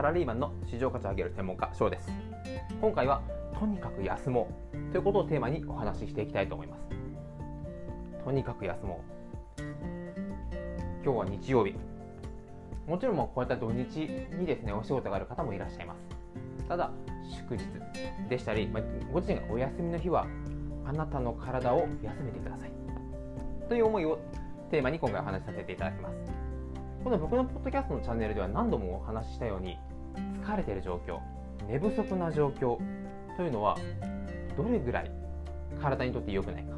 サラリーマンの市場価値を上げる専門家翔です。今回はとにかく休もうということをテーマにお話ししていきたいと思います。とにかく休もう今日は日曜日。もちろんもうこういった土日にですねお仕事がある方もいらっしゃいます。ただ祝日でしたり、ご自身がお休みの日はあなたの体を休めてください。という思いをテーマに今回お話しさせていただきます。この僕のポッドキャストのチャンネルでは何度もお話ししたように疲れてる状況寝不足な状況というのはどれぐらい体にとって良くないか。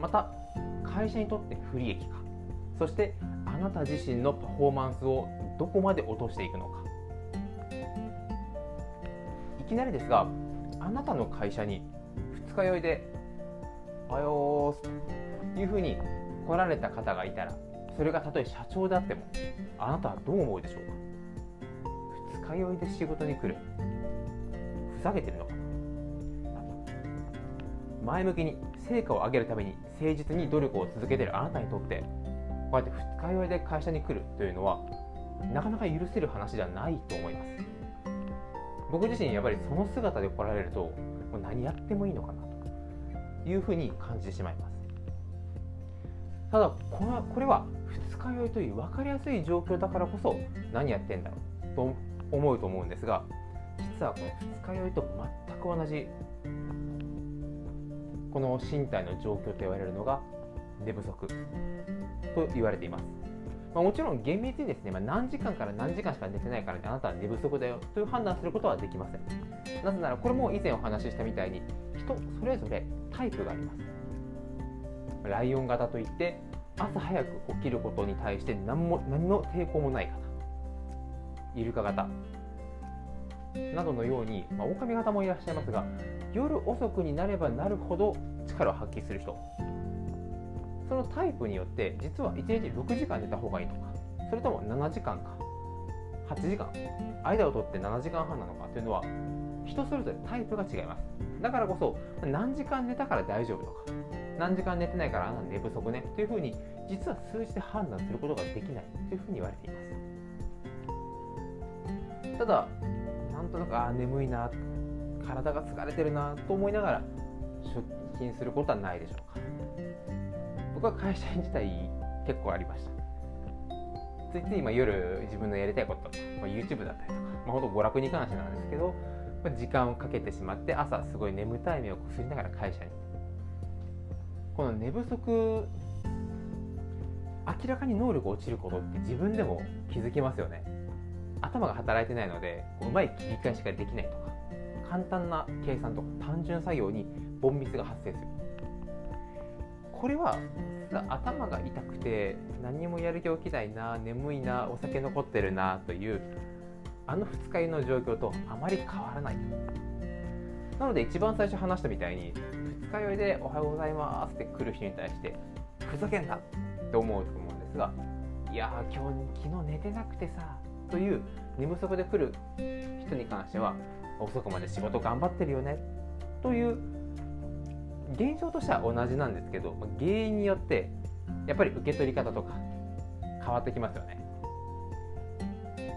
また会社にとって不利益か。そしてあなた自身のパフォーマンスをどこまで落としていくのか。いきなりですがあなたの会社に二日酔いで「おはよう」というふうに来られた方がいたらそれがたとえ社長であってもあなたはどう思うでしょうか。二日酔いで仕事に来る。ふざけてるのか。前向きに成果を上げるために誠実に努力を続けてるあなたにとってこうやって二日酔いで会社に来るというのはなかなか許せる話ではないと思います。僕自身やっぱりその姿で来られるともう何やってもいいのかなというふうに感じてしまいます。ただこれはこれは二日酔いという分かりやすい状況だからこそ何やってんだろうと思うと思うんですが実はこの二日酔いと全く同じこの身体の状況と言われるのが寝不足と言われています、まあ、もちろん厳密にですね、まあ、何時間から何時間しか寝てないからあなたは寝不足だよという判断することはできません。なぜならこれも以前お話ししたみたいに人それぞれタイプがあります。ライオン型といって朝早く起きることに対して何も何の抵抗もない方。イルカ型。などのように、まあ、狼型もいらっしゃいますが夜遅くになればなるほど力を発揮する人。そのタイプによって実は1日6時間寝た方がいいのかそれとも7時間か8時間間を取って7時間半なのかというのは人それぞれタイプが違います。だからこそ何時間寝たから大丈夫とか何時間寝てないから寝不足ねというふうに実は数字で判断することができないというふうに言われています。ただなんとなくああ眠いな体が疲れてるなと思いながら出勤することはないでしょうか。僕は会社員自体結構ありました。ついつい今夜自分のやりたいこと、まあ、YouTube だったりとか、まあ、本当娯楽に関してなんですけど、まあ、時間をかけてしまって朝すごい眠たい目をこすりながら会社に。この寝不足明らかに能力落ちることって自分でも気づきますよね。頭が働いてないのでうまい切り返しができないとか簡単な計算とか単純作業にボンミスが発生する。これは頭が痛くて何もやる気起きないな眠いなお酒残ってるなというあの二日酔いの状況とあまり変わらない。なので一番最初話したみたいに二日酔いで「おはようございます」って来る人に対してふざけんなって思うと思うんですがいやー今日昨日寝てなくてさという寝不足で来る人に関しては遅くまで仕事頑張ってるよねという現象としては同じなんですけど原因によってやっぱり受け取り方とか変わってきますよね。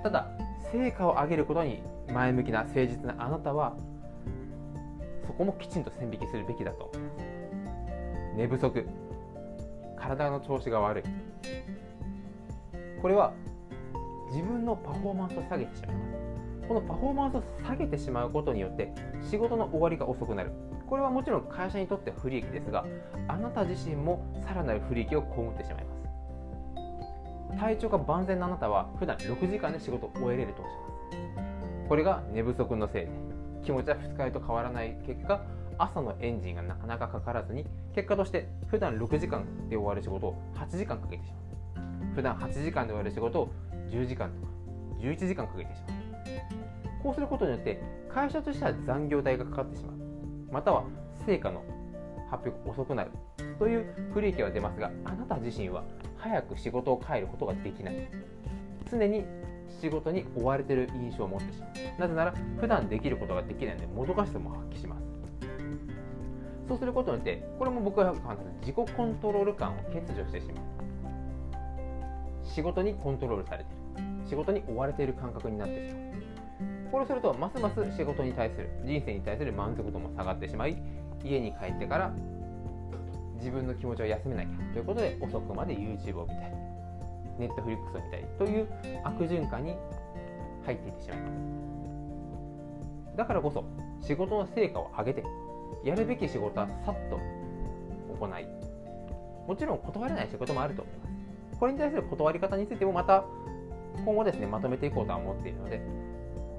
ただ成果を上げることに前向きな誠実なあなたはそこもきちんと線引きするべきだと。寝不足。体の調子が悪い。これは自分のパフォーマンスを下げてしまいます。このパフォーマンスを下げてしまうことによって仕事の終わりが遅くなる。これはもちろん会社にとっては不利益ですがあなた自身もさらなる不利益を被ってしまいます。体調が万全なあなたは普段6時間で仕事を終えれるとします。これが寝不足のせいで気持ちは2日酔いと変わらない結果朝のエンジンがなかなかかからずに結果として普段6時間で終わる仕事を8時間かけてしまう普段8時間で終わる仕事を10時間とか11時間かけてしまう。こうすることによって会社としては残業代がかかってしまう。または成果の発表が遅くなるという不利益は出ますがあなた自身は早く仕事を変えることができない。常に仕事に追われている印象を持ってしまう。なぜなら普段できることができないのでもどかしさも発揮します。そうすることによってこれも僕が話す自己コントロール感を欠如してしまう。仕事にコントロールされている。仕事に追われている感覚になってしまう。これをするとますます仕事に対する人生に対する満足度も下がってしまい家に帰ってから自分の気持ちを休めなきゃということで遅くまで YouTube を見たり Netflix を見たりという悪循環に入っていってしまいます。だからこそ仕事の成果を上げてやるべき仕事はさっと行いもちろん断れない仕事もあると思います。これに対する断り方についてもまた今後ですねまとめていこうとは思っているので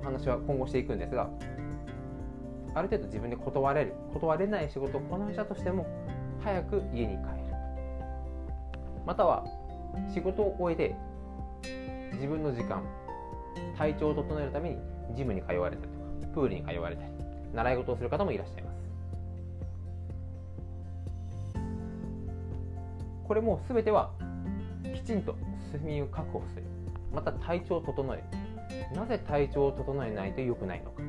お話は今後していくんですがある程度自分で断れる断れない仕事をこなしたとしても早く家に帰る。または仕事を終えて自分の時間体調を整えるためにジムに通われたりとかプールに通われたり習い事をする方もいらっしゃいます。これも全てはきちんと睡眠を確保する。また体調を整える。なぜ体調を整えないと良くないのか。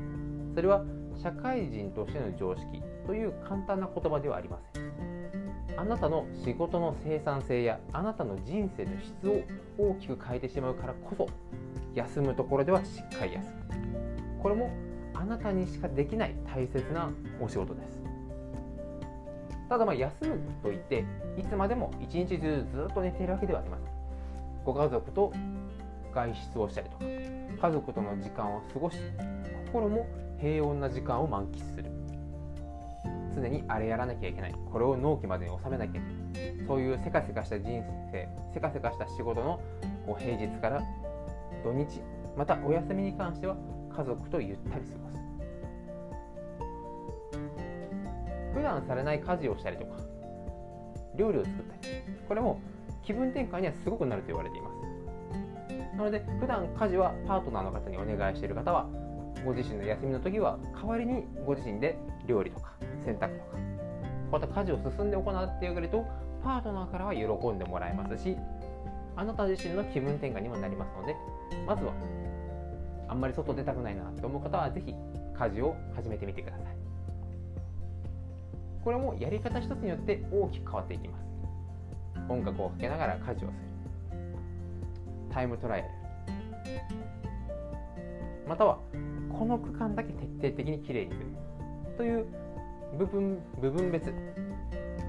それは社会人としての常識という簡単な言葉ではありません。あなたの仕事の生産性やあなたの人生の質を大きく変えてしまうからこそ休むところではしっかり休む。これもあなたにしかできない大切なお仕事です。ただまあ休むといっていつまでも一日中ずっと寝ているわけではありません。ご家族と外出をしたりとか家族との時間を過ごし心も平穏な時間を満喫する。常にあれやらなきゃいけない。これを納期までに収めなきゃいけない。そういうせかせかした人生せかせかした仕事の平日から土日またお休みに関しては家族とゆったり過ごす。普段されない家事をしたりとか料理を作ったりこれも気分転換にはすごくなると言われています。なので普段家事はパートナーの方にお願いしている方はご自身の休みの時は代わりにご自身で料理とか洗濯とかこういった家事を進んで行ってくれるとパートナーからは喜んでもらえますしあなた自身の気分転換にもなりますのでまずはあんまり外出たくないなと思う方は是非家事を始めてみてください。これもやり方一つによって大きく変わっていきます。音楽をかけながら家事をする。タイムトライアル。またはこの区間だけ徹底的にきれいにするという部分部分別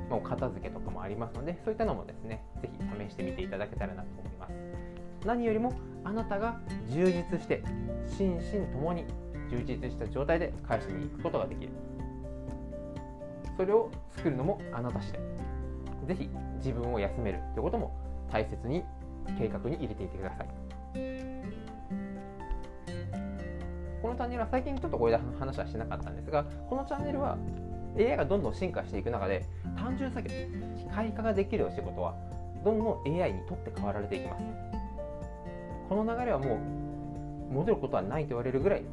の片付けとかもありますのでそういったのもですね是非試してみていただけたらなと思います。何よりもあなたが充実して心身ともに充実した状態で会社に行くことができる。それを作るのもあなた次第。是非自分を休めるということも大切に計画に入れていてください。このチャンネルは最近ちょっとこういう話はしなかったんですがこのチャンネルは AI がどんどん進化していく中で単純作業機械化ができるお仕事はどんどん AI にとって変わられていきます。この流れはもう戻ることはないと言われるぐらい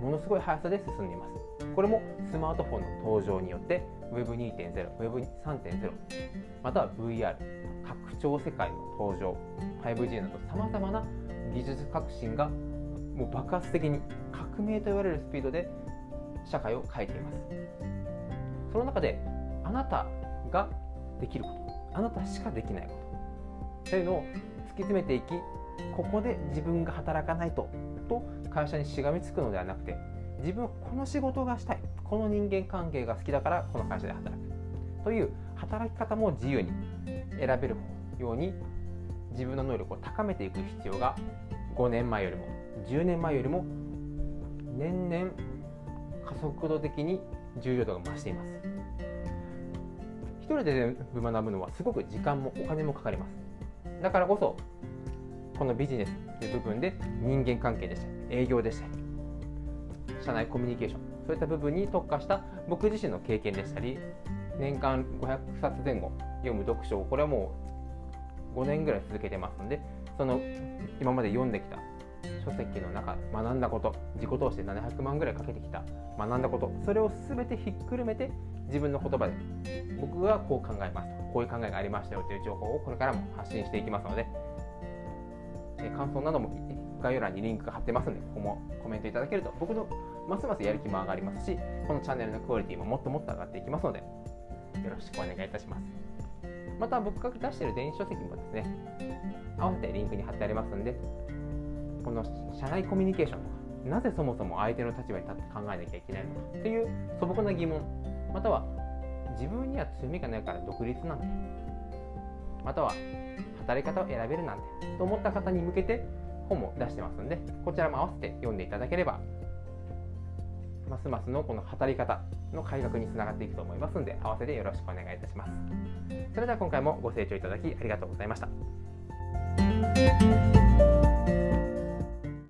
ものすごい速さで進んでいます。これもスマートフォンの登場によって Web2.0、Web3.0 または VR 拡張世界の登場。5G などさまざまな技術革新がもう爆発的に革命と言われるスピードで社会を変えています。その中であなたができることあなたしかできないことというのを突き詰めていきここで自分が働かないとと会社にしがみつくのではなくて自分はこの仕事がしたいこの人間関係が好きだからこの会社で働くという働き方も自由に選べるように自分の能力を高めていく必要が5年前よりも10年前よりも年々加速度的に重要度が増しています。一人で全部学ぶのはすごく時間もお金もかかります。だからこそこのビジネスという部分で人間関係でした営業でした社内コミュニケーションそういった部分に特化した僕自身の経験でしたり年間500冊前後読む読書をこれはもう5年ぐらい続けてますのでその今まで読んできた書籍の中学んだこと自己投資で700万ぐらいかけてきた学んだことそれを全てひっくるめて自分の言葉で僕がこう考えますこういう考えがありましたよという情報をこれからも発信していきますので感想なども概要欄にリンクが貼ってますのでここもコメントいただけると僕のますますやる気も上がりますしこのチャンネルのクオリティももっともっと上がっていきますのでよろしくお願いいたします。また僕が出している電子書籍もですね合わせてリンクに貼ってありますのでこの社内コミュニケーションとかなぜそもそも相手の立場に立って考えなきゃいけないのかっていう素朴な疑問または自分には強みがないから独立なんてまたは働き方を選べるなんてと思った方に向けて本も出してますんでこちらも合わせて読んでいただければますますのこの働き方の改革につながっていくと思いますので合わせてよろしくお願いいたします。それでは今回もご清聴いただきありがとうございました。